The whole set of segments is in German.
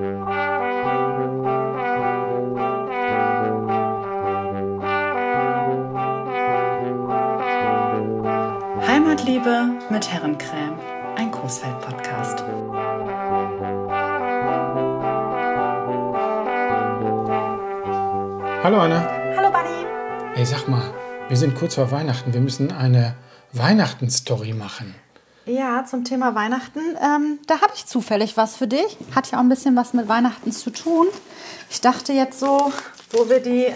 Heimatliebe mit Herrencreme, ein Coesfeld-Podcast. Hallo Anna. Hallo Bunny. Ey, sag mal, wir sind kurz vor Weihnachten. Wir müssen eine Weihnachtenstory machen. Ja, zum Thema Weihnachten. Ähm, da habe ich zufällig was für dich. Hat ja auch ein bisschen was mit Weihnachten zu tun. Ich dachte jetzt so, wo wir die äh,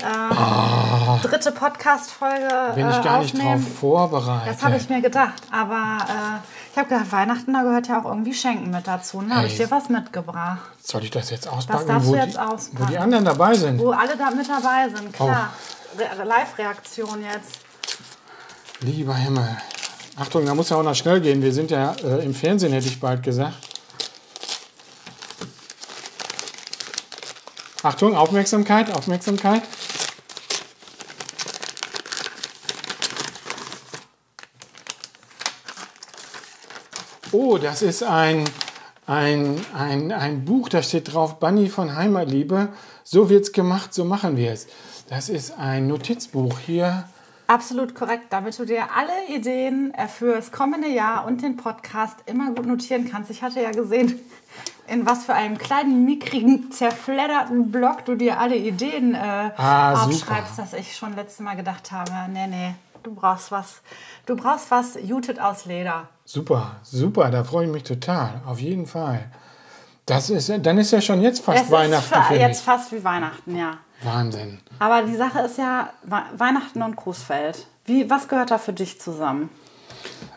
dritte Podcast-Folge Bin ich äh, gar nicht aufnehmen. drauf vorbereitet. Das habe ich mir gedacht. Aber äh, ich habe gedacht, Weihnachten, da gehört ja auch irgendwie Schenken mit dazu. Da habe ich dir was mitgebracht. Soll ich das jetzt auspacken, darfst wo, du jetzt die, auspacken. wo die anderen dabei sind? Wo alle da mit dabei sind, klar. Oh. Re Live-Reaktion jetzt. Lieber Himmel. Achtung, da muss ja auch noch schnell gehen. Wir sind ja äh, im Fernsehen, hätte ich bald gesagt. Achtung, Aufmerksamkeit, Aufmerksamkeit. Oh, das ist ein, ein, ein, ein Buch, da steht drauf, Bunny von Heimatliebe. So wird's gemacht, so machen wir es. Das ist ein Notizbuch hier. Absolut korrekt, damit du dir alle Ideen äh, für das kommende Jahr und den Podcast immer gut notieren kannst. Ich hatte ja gesehen, in was für einem kleinen, mickrigen, zerfledderten Blog du dir alle Ideen äh, Ah, super. aufschreibst, dass ich schon letztes Mal gedacht habe, nee, nee, du brauchst was, du brauchst was jutet aus Leder. Super, super, da freue ich mich total, auf jeden Fall. Das ist, dann ist ja schon jetzt fast Es Weihnachten ist jetzt fast wie Weihnachten, ja. Wahnsinn. Aber die Sache ist ja We- Weihnachten und Großfeld. Wie, was gehört da für dich zusammen?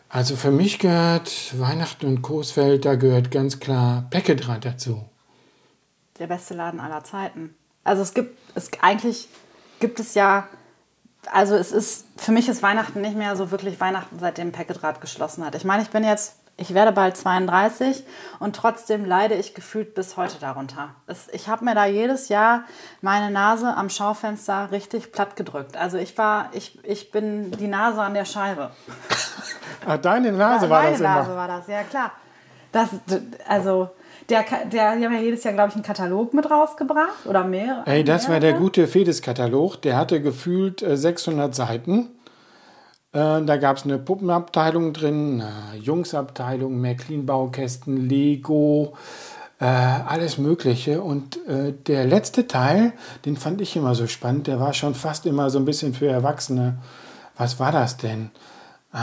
Also für mich gehört Weihnachten und Coesfeld, da gehört ganz klar Peckedraht dazu. Der beste Laden aller Zeiten. Also es gibt, es eigentlich gibt es ja, also es ist, für mich ist Weihnachten nicht mehr so wirklich Weihnachten, seitdem Packetrad geschlossen hat. Ich meine, ich bin jetzt, ich werde bald 32 und trotzdem leide ich gefühlt bis heute darunter. Es, ich habe mir da jedes Jahr meine Nase am Schaufenster richtig platt gedrückt. Also ich war, ich, ich bin die Nase an der Scheibe. Ah, deine Nase war Meine das Nase immer. war das, ja klar. Das, also, der, der, die haben ja jedes Jahr, glaube ich, einen Katalog mit rausgebracht oder mehrere. Ey, das war der mehrere. gute Fedes-Katalog. Der hatte gefühlt äh, 600 Seiten. Äh, da gab es eine Puppenabteilung drin, eine Jungsabteilung, Märklin-Baukästen, Lego, äh, alles Mögliche. Und äh, der letzte Teil, den fand ich immer so spannend. Der war schon fast immer so ein bisschen für Erwachsene. Was war das denn? Äh,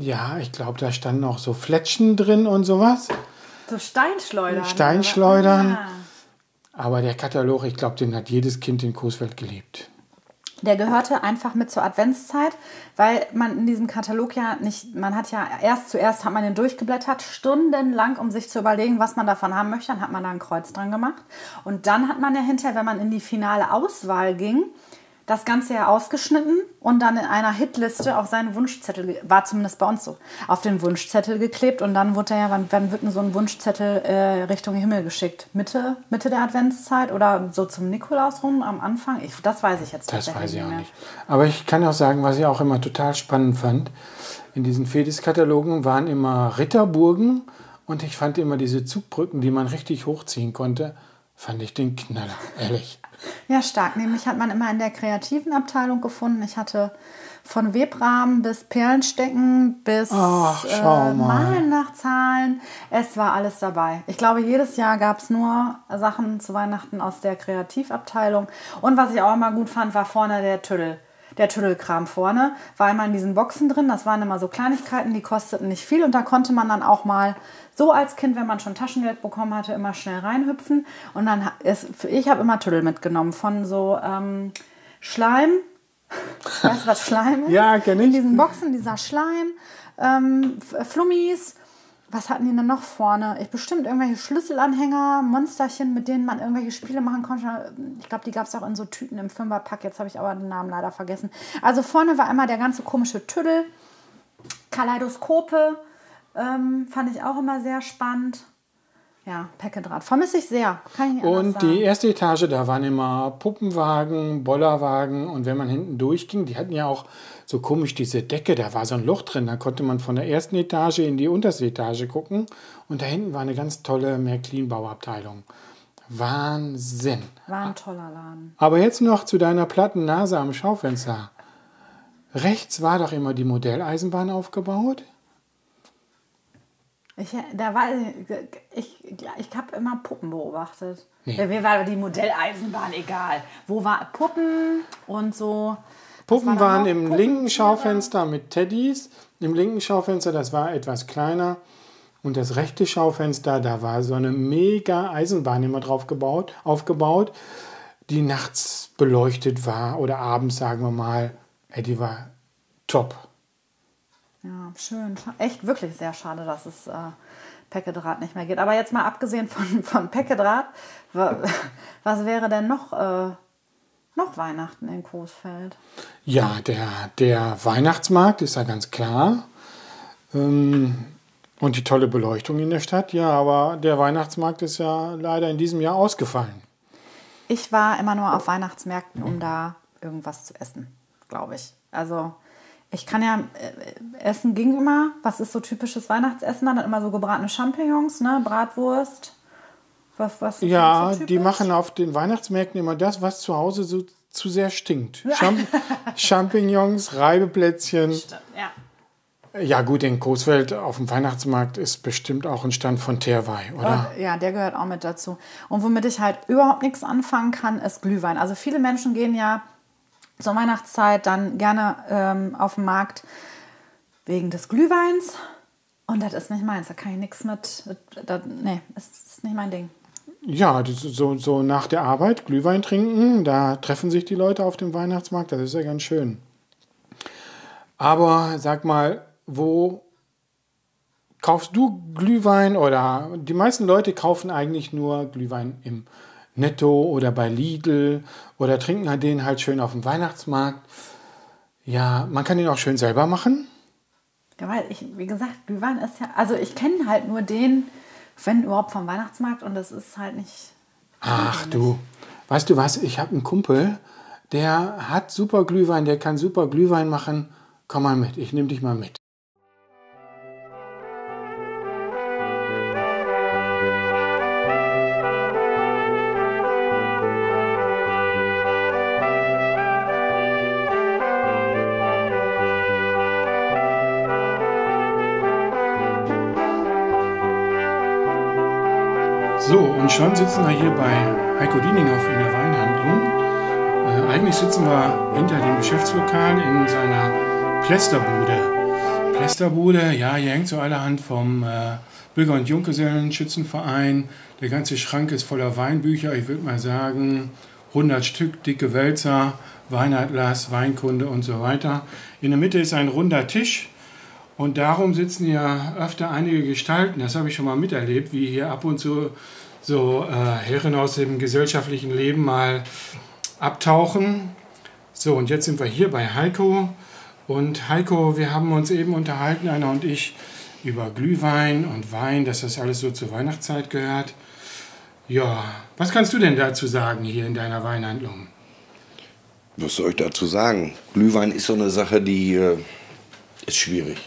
ja, ich glaube, da standen auch so Fletschen drin und sowas. So Steinschleudern. Steinschleudern. Ah. Aber der Katalog, ich glaube, den hat jedes Kind in Coesfeld geliebt. Der gehörte einfach mit zur Adventszeit, weil man in diesem Katalog ja nicht, man hat ja erst zuerst hat man den durchgeblättert, stundenlang, um sich zu überlegen, was man davon haben möchte. Dann hat man da ein Kreuz dran gemacht. Und dann hat man ja hinterher, wenn man in die finale Auswahl ging, das Ganze ja ausgeschnitten und dann in einer Hitliste auf seinen Wunschzettel, war zumindest bei uns so, auf den Wunschzettel geklebt und dann wurde er ja, wann, wann wird denn so ein Wunschzettel äh, Richtung Himmel geschickt? Mitte, Mitte der Adventszeit oder so zum Nikolaus rum am Anfang? Ich, das weiß ich jetzt Das weiß ich auch mehr. nicht. Aber ich kann auch sagen, was ich auch immer total spannend fand, in diesen Fedis-Katalogen waren immer Ritterburgen und ich fand immer diese Zugbrücken, die man richtig hochziehen konnte, fand ich den Knaller, ehrlich. Ja, stark. Nämlich hat man immer in der kreativen Abteilung gefunden. Ich hatte von Webrahmen bis Perlenstecken bis Ach, äh, mal. Malen nach Zahlen. Es war alles dabei. Ich glaube, jedes Jahr gab es nur Sachen zu Weihnachten aus der Kreativabteilung. Und was ich auch immer gut fand, war vorne der Tüdel. Der Tüdelkram vorne, war immer in diesen Boxen drin. Das waren immer so Kleinigkeiten, die kosteten nicht viel. Und da konnte man dann auch mal so als Kind, wenn man schon Taschengeld bekommen hatte, immer schnell reinhüpfen. Und dann ist, ich habe immer Tüdel mitgenommen von so ähm, Schleim. Weißt du, was Schleim ist? Ja, kenn ich. In diesen Boxen, dieser Schleim, ähm, Flummis. Was hatten die denn noch vorne? Ich bestimmt irgendwelche Schlüsselanhänger, Monsterchen, mit denen man irgendwelche Spiele machen konnte. Ich glaube, die gab es auch in so Tüten im Fünferpack. Jetzt habe ich aber den Namen leider vergessen. Also vorne war immer der ganze komische Tüdel. Kaleidoskope ähm, fand ich auch immer sehr spannend. Ja, Packedraht. Vermisse ich sehr. Kann ich Und die erste Etage, da waren immer Puppenwagen, Bollerwagen und wenn man hinten durchging, die hatten ja auch so komisch diese Decke, da war so ein Loch drin, da konnte man von der ersten Etage in die unterste Etage gucken und da hinten war eine ganz tolle Märklin-Bauabteilung. Wahnsinn. War ein toller Laden. Aber jetzt noch zu deiner platten Nase am Schaufenster. Rechts war doch immer die Modelleisenbahn aufgebaut. Ich, da war, ich, ich habe immer Puppen beobachtet. Ja, Mir war die Modelleisenbahn egal. Wo war Puppen und so. Puppen war waren im Puppen, linken Schaufenster mit Teddys. Im linken Schaufenster, das war etwas kleiner. Und das rechte Schaufenster, da war so eine mega Eisenbahn immer drauf gebaut, aufgebaut, die nachts beleuchtet war oder abends, sagen wir mal. Ey, die war top. Ja, schön. Echt wirklich sehr schade, dass es äh, Päckedraht nicht mehr geht. Aber jetzt mal abgesehen von, von Päckedraht, wa- was wäre denn noch, äh, noch Weihnachten in Coesfeld? Ja, der, der Weihnachtsmarkt ist ja ganz klar. Ähm, und die tolle Beleuchtung in der Stadt, ja, aber der Weihnachtsmarkt ist ja leider in diesem Jahr ausgefallen. Ich war immer nur auf Weihnachtsmärkten, um da irgendwas zu essen, glaube ich. Also ich kann ja, äh, Essen ging immer. Was ist so typisches Weihnachtsessen? Dann immer so gebratene Champignons, ne? Bratwurst. Was, was Ja, so die machen auf den Weihnachtsmärkten immer das, was zu Hause so zu sehr stinkt. Champ Champignons, Reibeplätzchen. Stimmt, ja. Ja gut, in Coesfeld auf dem Weihnachtsmarkt ist bestimmt auch ein Stand von Terwei, oder? Ja, der gehört auch mit dazu. Und womit ich halt überhaupt nichts anfangen kann, ist Glühwein. Also viele Menschen gehen ja zur Weihnachtszeit dann gerne ähm, auf den Markt wegen des Glühweins. Und das ist nicht meins. Da kann ich nichts mit. Das, nee, das ist nicht mein Ding. Ja, so, so nach der Arbeit Glühwein trinken, da treffen sich die Leute auf dem Weihnachtsmarkt, das ist ja ganz schön. Aber sag mal, wo kaufst du Glühwein oder die meisten Leute kaufen eigentlich nur Glühwein im Netto oder bei Lidl oder trinken den halt schön auf dem Weihnachtsmarkt. Ja, man kann den auch schön selber machen. Ja, weil ich, wie gesagt, Glühwein ist ja. Also ich kenne halt nur den, wenn überhaupt vom Weihnachtsmarkt und das ist halt nicht. Ach du, weißt du was? Ich habe einen Kumpel, der hat super Glühwein, der kann super Glühwein machen. Komm mal mit, ich nehme dich mal mit. So, und schon sitzen wir hier bei Heiko Dieninghoff in der Weinhandlung. Äh, eigentlich sitzen wir hinter dem Geschäftslokal in seiner Plästerbude. Plästerbude, ja, hier hängt so allerhand vom äh, Bürger- und Junggesellenschützenverein. Der ganze Schrank ist voller Weinbücher, ich würde mal sagen 100 Stück, dicke Wälzer, Weinatlas, Weinkunde und so weiter. In der Mitte ist ein runder Tisch. Und darum sitzen ja öfter einige Gestalten, das habe ich schon mal miterlebt, wie hier ab und zu so äh, Herren aus dem gesellschaftlichen Leben mal abtauchen. So, und jetzt sind wir hier bei Heiko. Und Heiko, wir haben uns eben unterhalten, einer und ich, über Glühwein und Wein, dass das alles so zur Weihnachtszeit gehört. Ja, was kannst du denn dazu sagen hier in deiner Weinhandlung? Was soll ich dazu sagen? Glühwein ist so eine Sache, die äh, ist schwierig.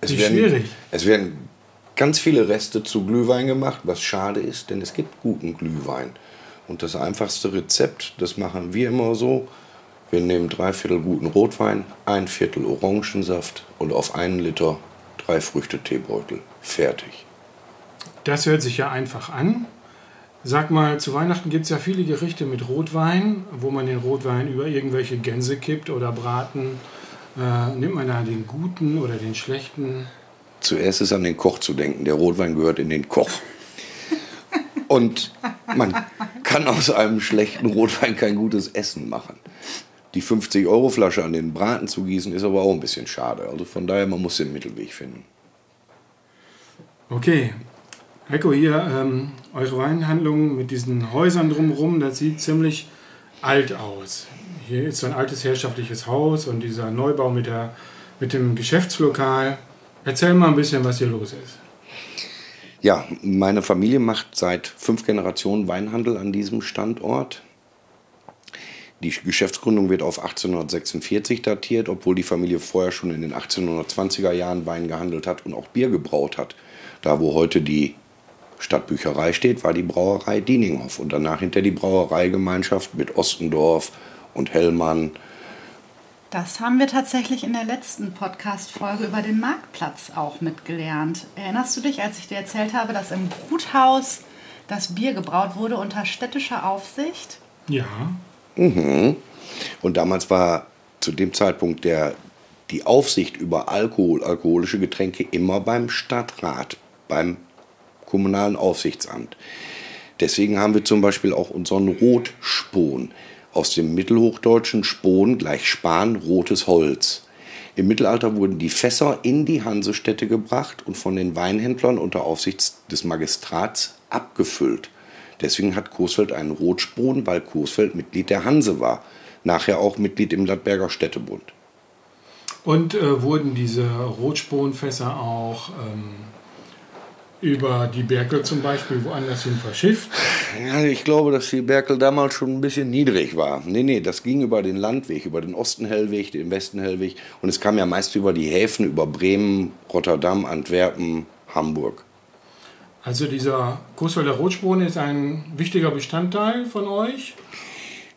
Es Die ist schwierig? Es werden ganz viele Reste zu Glühwein gemacht, was schade ist, denn es gibt guten Glühwein. Und das einfachste Rezept, das machen wir immer so. Wir nehmen drei Viertel guten Rotwein, ein Viertel Orangensaft und auf einen Liter drei Früchte Teebeutel. Fertig. Das hört sich ja einfach an. Sag mal, zu Weihnachten gibt es ja viele Gerichte mit Rotwein, wo man den Rotwein über irgendwelche Gänse kippt oder braten. Äh, nimmt man da den guten oder den schlechten? Zuerst ist an den Koch zu denken. Der Rotwein gehört in den Koch. Und man kann aus einem schlechten Rotwein kein gutes Essen machen. Die 50-Euro-Flasche an den Braten zu gießen, ist aber auch ein bisschen schade. Also von daher, man muss den Mittelweg finden. Okay. Heiko, hier ähm, eure Weinhandlung mit diesen Häusern drumherum, das sieht ziemlich alt aus. Hier ist so ein altes herrschaftliches Haus und dieser Neubau mit, der, mit dem Geschäftslokal. Erzähl mal ein bisschen, was hier los ist. Ja, meine Familie macht seit fünf Generationen Weinhandel an diesem Standort. Die Geschäftsgründung wird auf 1846 datiert, obwohl die Familie vorher schon in den 1820er Jahren Wein gehandelt hat und auch Bier gebraut hat. Da, wo heute die Stadtbücherei steht, war die Brauerei Dieninghoff und danach hinter die Brauereigemeinschaft mit Ostendorf und Hellmann. Das haben wir tatsächlich in der letzten Podcast-Folge über den Marktplatz auch mitgelernt. Erinnerst du dich, als ich dir erzählt habe, dass im Bruthaus das Bier gebraut wurde unter städtischer Aufsicht? Ja. Mhm. Und damals war zu dem Zeitpunkt der, die Aufsicht über Alkohol, alkoholische Getränke immer beim Stadtrat, beim kommunalen Aufsichtsamt. Deswegen haben wir zum Beispiel auch unseren Rotspon aus dem mittelhochdeutschen Spon gleich Span, rotes Holz. Im Mittelalter wurden die Fässer in die Hansestädte gebracht und von den Weinhändlern unter Aufsicht des Magistrats abgefüllt. Deswegen hat Coesfeld einen Rotspon, weil Coesfeld Mitglied der Hanse war. Nachher auch Mitglied im Landberger Städtebund. Und äh, wurden diese Rotsponfässer auch ähm, über die Berkel zum Beispiel woanders hin verschifft? Ja, ich glaube, dass die Berkel damals schon ein bisschen niedrig war. Nee, nee, das ging über den Landweg, über den Osten-Hellweg, den Westen-Hellweg. Und es kam ja meist über die Häfen, über Bremen, Rotterdam, Antwerpen, Hamburg. Also dieser Coesfelder Rotspon ist ein wichtiger Bestandteil von euch?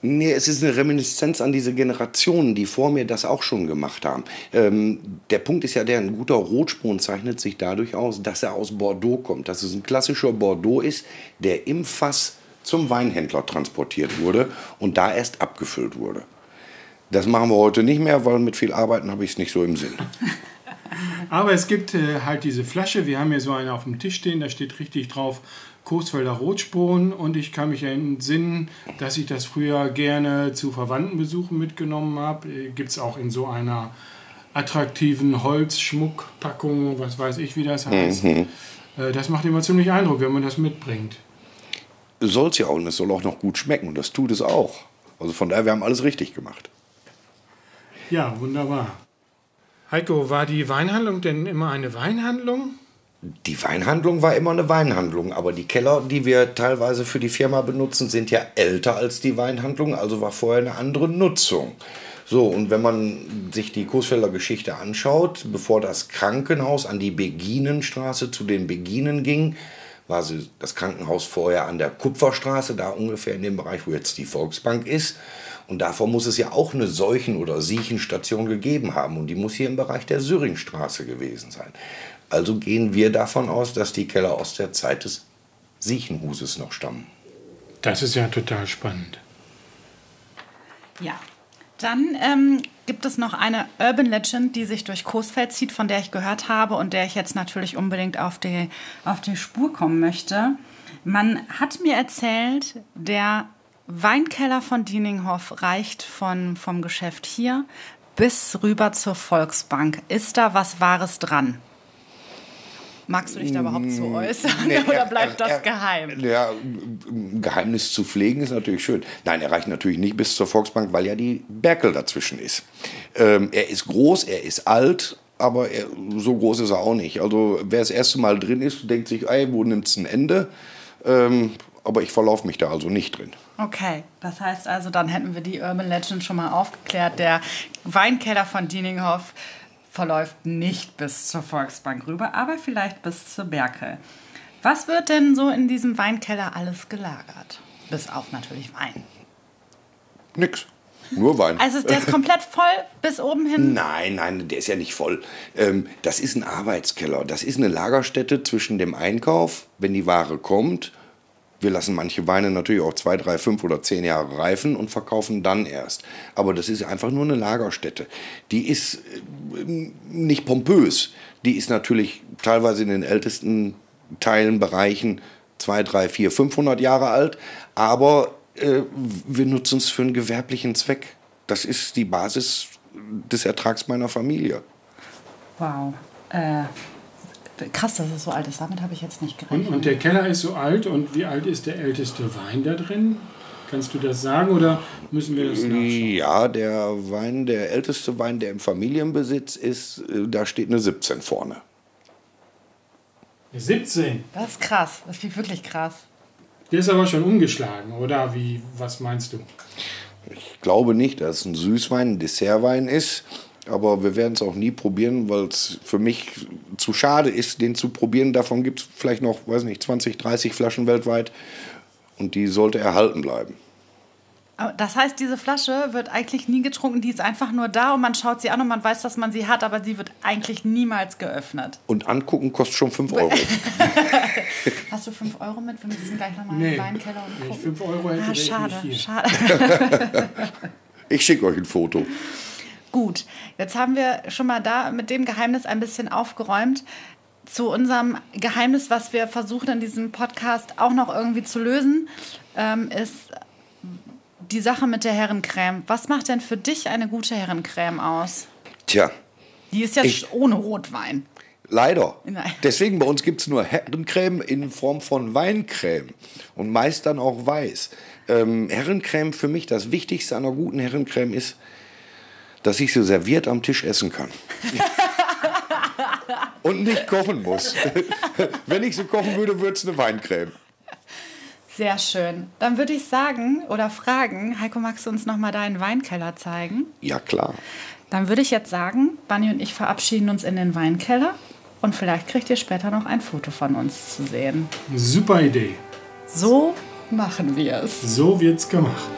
Nee, es ist eine Reminiszenz an diese Generationen, die vor mir das auch schon gemacht haben. Ähm, der Punkt ist ja, der ein guter Rotspon zeichnet sich dadurch aus, dass er aus Bordeaux kommt. Dass es ein klassischer Bordeaux ist, der im Fass zum Weinhändler transportiert wurde und da erst abgefüllt wurde. Das machen wir heute nicht mehr, weil mit viel Arbeiten habe ich es nicht so im Sinn. Aber es gibt äh, halt diese Flasche, wir haben hier so eine auf dem Tisch stehen, da steht richtig drauf Coesfelder Rotspon und ich kann mich entsinnen, dass ich das früher gerne zu Verwandtenbesuchen mitgenommen habe. Gibt es auch in so einer attraktiven Holzschmuckpackung, was weiß ich, wie das heißt. Mhm. Äh, das macht immer ziemlich Eindruck, wenn man das mitbringt. Soll es ja auch und es soll auch noch gut schmecken und das tut es auch. Also von daher, wir haben alles richtig gemacht. Ja, wunderbar. Heiko, war die Weinhandlung denn immer eine Weinhandlung? Die Weinhandlung war immer eine Weinhandlung, aber die Keller, die wir teilweise für die Firma benutzen, sind ja älter als die Weinhandlung, also war vorher eine andere Nutzung. So, und wenn man sich die Coesfelder Geschichte anschaut, bevor das Krankenhaus an die Beginenstraße zu den Beginen ging, war das Krankenhaus vorher an der Kupferstraße, da ungefähr in dem Bereich, wo jetzt die Volksbank ist. Und davor muss es ja auch eine Seuchen- oder Siechenstation gegeben haben. Und die muss hier im Bereich der Syringstraße gewesen sein. Also gehen wir davon aus, dass die Keller aus der Zeit des Siechenhuses noch stammen. Das ist ja total spannend. Ja, dann ähm, gibt es noch eine Urban Legend, die sich durch Coesfeld zieht, von der ich gehört habe und der ich jetzt natürlich unbedingt auf die, auf die Spur kommen möchte. Man hat mir erzählt, der Weinkeller von Dieninghoff reicht von, vom Geschäft hier bis rüber zur Volksbank. Ist da was Wahres dran? Magst du dich da überhaupt so mm, äußern nee, oder bleibt er, das geheim? Ja, Geheimnis zu pflegen ist natürlich schön. Nein, er reicht natürlich nicht bis zur Volksbank, weil ja die Berkel dazwischen ist. Ähm, er ist groß, er ist alt, aber er, so groß ist er auch nicht. Also wer das erste Mal drin ist, denkt sich, ey, wo nimmt es ein Ende? Ähm, aber ich verlaufe mich da also nicht drin. Okay, das heißt also, dann hätten wir die Urban Legend schon mal aufgeklärt. Der Weinkeller von Dieninghoff verläuft nicht bis zur Volksbank rüber, aber vielleicht bis zur Berkel. Was wird denn so in diesem Weinkeller alles gelagert? Bis auf natürlich Wein. Nix. Nur Wein. Also der ist komplett voll bis oben hin? Nein, nein, der ist ja nicht voll. Ähm, das ist ein Arbeitskeller. Das ist eine Lagerstätte zwischen dem Einkauf, wenn die Ware kommt, wir lassen manche Weine natürlich auch zwei, drei, fünf oder zehn Jahre reifen und verkaufen dann erst. Aber das ist einfach nur eine Lagerstätte. Die ist äh, nicht pompös. Die ist natürlich teilweise in den ältesten Teilen, Bereichen zwei, drei, vier, 500 Jahre alt. Aber äh, wir nutzen es für einen gewerblichen Zweck. Das ist die Basis des Ertrags meiner Familie. Wow. Äh, Krass, dass es so alt ist. Damit habe ich jetzt nicht gerechnet. Und, und, der Keller ist so alt. Und wie alt ist der älteste Wein da drin? Kannst du das sagen oder müssen wir das nachschauen? Ja, der Wein, der älteste Wein, der im Familienbesitz ist, äh, da steht eine 17 vorne. Eine 17? Das ist krass. Das ist wirklich krass. Der ist aber schon umgeschlagen, oder? Wie, was meinst du? Ich glaube nicht, dass es ein Süßwein, ein Dessertwein ist. Aber wir werden es auch nie probieren, weil es für mich zu schade ist, den zu probieren. Davon gibt es vielleicht noch, weiß nicht, 20, 30 Flaschen weltweit. Und die sollte erhalten bleiben. Das heißt, diese Flasche wird eigentlich nie getrunken, die ist einfach nur da und man schaut sie an und man weiß, dass man sie hat, aber sie wird eigentlich niemals geöffnet. Und angucken kostet schon 5 Euro. Hast du 5 Euro mit? Wir müssen gleich nochmal nee, in den Weinkeller und gucken. 5 Euro hätte ah, schade, ich hier. schade. ich schicke euch ein Foto. Gut, jetzt haben wir schon mal da mit dem Geheimnis ein bisschen aufgeräumt. Zu unserem Geheimnis, was wir versuchen in diesem Podcast auch noch irgendwie zu lösen, ähm, ist die Sache mit der Herrencreme. Was macht denn für dich eine gute Herrencreme aus? Tja. Die ist ja ich, ohne Rotwein. Leider. Nein. Deswegen bei uns gibt es nur Herrencreme in Form von Weincreme und meist dann auch weiß. Ähm, Herrencreme für mich, das Wichtigste an einer guten Herrencreme ist, dass ich sie serviert am Tisch essen kann. und nicht kochen muss. Wenn ich sie kochen würde, würde es eine Weincreme. Sehr schön. Dann würde ich sagen oder fragen, Heiko, magst du uns noch mal deinen Weinkeller zeigen? Ja, klar. Dann würde ich jetzt sagen, Bunny und ich verabschieden uns in den Weinkeller und vielleicht kriegt ihr später noch ein Foto von uns zu sehen. Super Idee. So machen wir es. So wird's gemacht.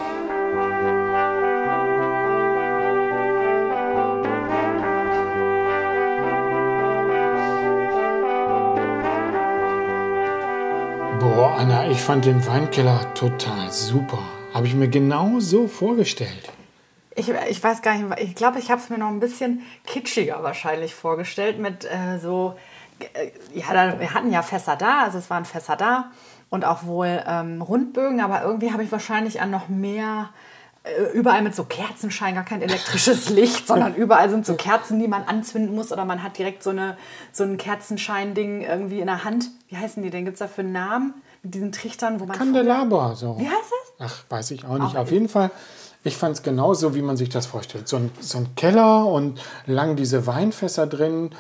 Fand den Weinkeller total super. Habe ich mir genau so vorgestellt. Ich, ich weiß gar nicht, ich glaube, ich habe es mir noch ein bisschen kitschiger wahrscheinlich vorgestellt mit äh, so, äh, ja, wir hatten ja Fässer da, also es waren Fässer da und auch wohl ähm, Rundbögen, aber irgendwie habe ich wahrscheinlich an noch mehr äh, überall mit so Kerzenschein, gar kein elektrisches Licht, sondern überall sind so Kerzen, die man anzünden muss oder man hat direkt so, eine, so ein Kerzenschein-Ding irgendwie in der Hand. Wie heißen die denn? Gibt es dafür einen Namen? Mit diesen Trichtern, wo man. Kandelaber, so. Wie heißt das? Ach, weiß ich auch nicht. Auch Auf jeden Fall, ich fand es genauso, wie man sich das vorstellt. So ein, so ein Keller und lang diese Weinfässer drin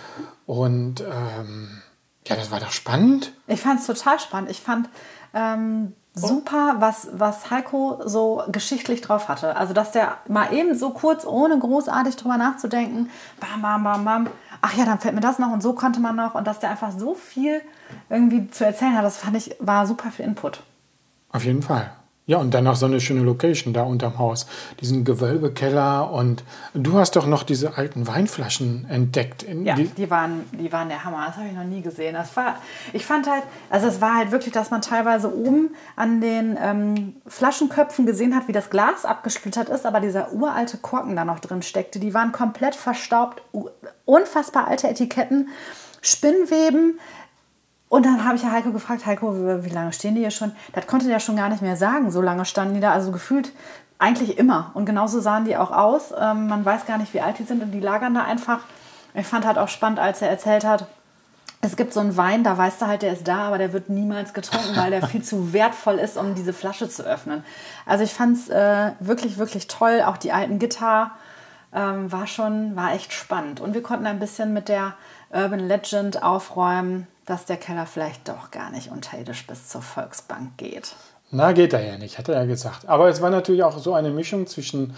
und. Ähm, ja, das war doch spannend. Ich fand es total spannend. Ich fand ähm, super, was, was Heiko so geschichtlich drauf hatte. Also, dass der mal eben so kurz, ohne großartig drüber nachzudenken, bam, bam, bam, bam, ach ja, dann fällt mir das noch und so konnte man noch. Und dass der einfach so viel irgendwie zu erzählen hat, das fand ich, war super viel Input. Auf jeden Fall. Ja, und dann noch so eine schöne Location da unterm Haus. Diesen Gewölbekeller und du hast doch noch diese alten Weinflaschen entdeckt. ja, die, die, waren, die waren der Hammer. Das habe ich noch nie gesehen. Das war, ich fand halt, also es war halt wirklich, dass man teilweise oben an den ähm, Flaschenköpfen gesehen hat, wie das Glas abgesplittert ist, aber dieser uralte Korken da noch drin steckte. Die waren komplett verstaubt, unfassbar alte Etiketten, Spinnweben, und dann habe ich ja Heiko gefragt, Heiko, wie, lange stehen die hier schon? Das konnte der schon gar nicht mehr sagen, so lange standen die da. Also gefühlt eigentlich immer. Und genauso sahen die auch aus. Ähm, man weiß gar nicht, wie alt die sind und die lagern da einfach. Ich fand halt auch spannend, als er erzählt hat, es gibt so einen Wein, da weißt du halt, der ist da, aber der wird niemals getrunken, weil der viel zu wertvoll ist, um diese Flasche zu öffnen. Also ich fand es äh, wirklich, wirklich toll. Auch die alten Gitarre ähm, war schon, war echt spannend. Und wir konnten ein bisschen mit der Urban Legend aufräumen, dass der Keller vielleicht doch gar nicht unterirdisch bis zur Volksbank geht. Na, geht er ja nicht, hat er ja gesagt. Aber es war natürlich auch so eine Mischung zwischen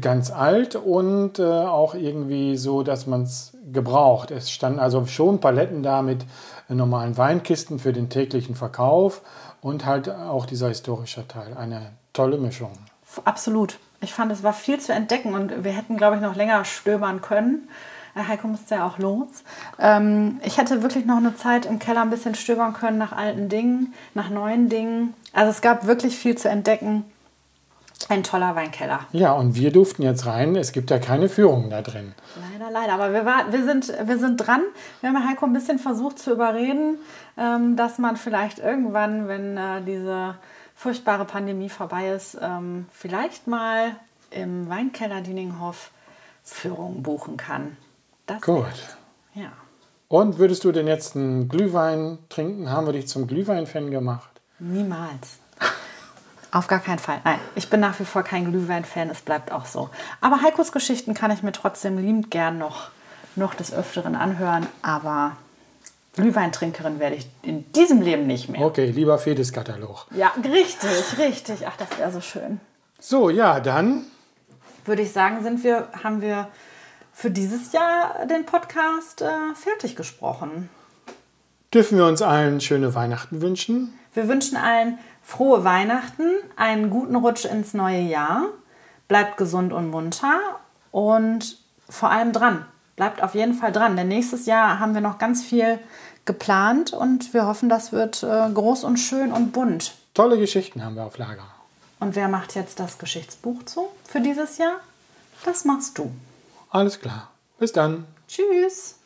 ganz alt und äh, auch irgendwie so, dass man es gebraucht. Es standen also schon Paletten da mit normalen Weinkisten für den täglichen Verkauf und halt auch dieser historische Teil. Eine tolle Mischung. Absolut. Ich fand, es war viel zu entdecken und wir hätten, glaube ich, noch länger stöbern können. Heiko musste ja auch los. Ähm, ich hätte wirklich noch eine Zeit im Keller ein bisschen stöbern können nach alten Dingen, nach neuen Dingen. Also es gab wirklich viel zu entdecken. Ein toller Weinkeller. Ja, und wir durften jetzt rein. Es gibt ja keine Führung da drin. Leider, leider. Aber wir, war, wir, sind, wir sind dran. Wir haben Heiko ein bisschen versucht zu überreden, ähm, dass man vielleicht irgendwann, wenn äh, diese furchtbare Pandemie vorbei ist, ähm, vielleicht mal im Weinkeller Dieninghof Führung buchen kann. Das Gut. Ja. Und würdest du denn jetzt einen Glühwein trinken? Haben wir dich zum Glühwein-Fan gemacht? Niemals. Auf gar keinen Fall. Nein, ich bin nach wie vor kein Glühwein-Fan, es bleibt auch so. Aber Heikos Geschichten kann ich mir trotzdem liebend gern noch, noch des Öfteren anhören. Aber Glühweintrinkerin werde ich in diesem Leben nicht mehr. Okay, lieber Fedes-Katalog. Ja, richtig, richtig. Ach, das wäre so schön. So, ja, dann würde ich sagen, sind wir, haben wir für dieses Jahr den Podcast äh, fertig gesprochen. Dürfen wir uns allen schöne Weihnachten wünschen? Wir wünschen allen frohe Weihnachten, einen guten Rutsch ins neue Jahr. Bleibt gesund und munter und vor allem dran. Bleibt auf jeden Fall dran, denn nächstes Jahr haben wir noch ganz viel geplant und wir hoffen, das wird äh, groß und schön und bunt. Tolle Geschichten haben wir auf Lager. Und wer macht jetzt das Geschichtsbuch zu für dieses Jahr? Das machst du. Alles klar. Bis dann. Tschüss.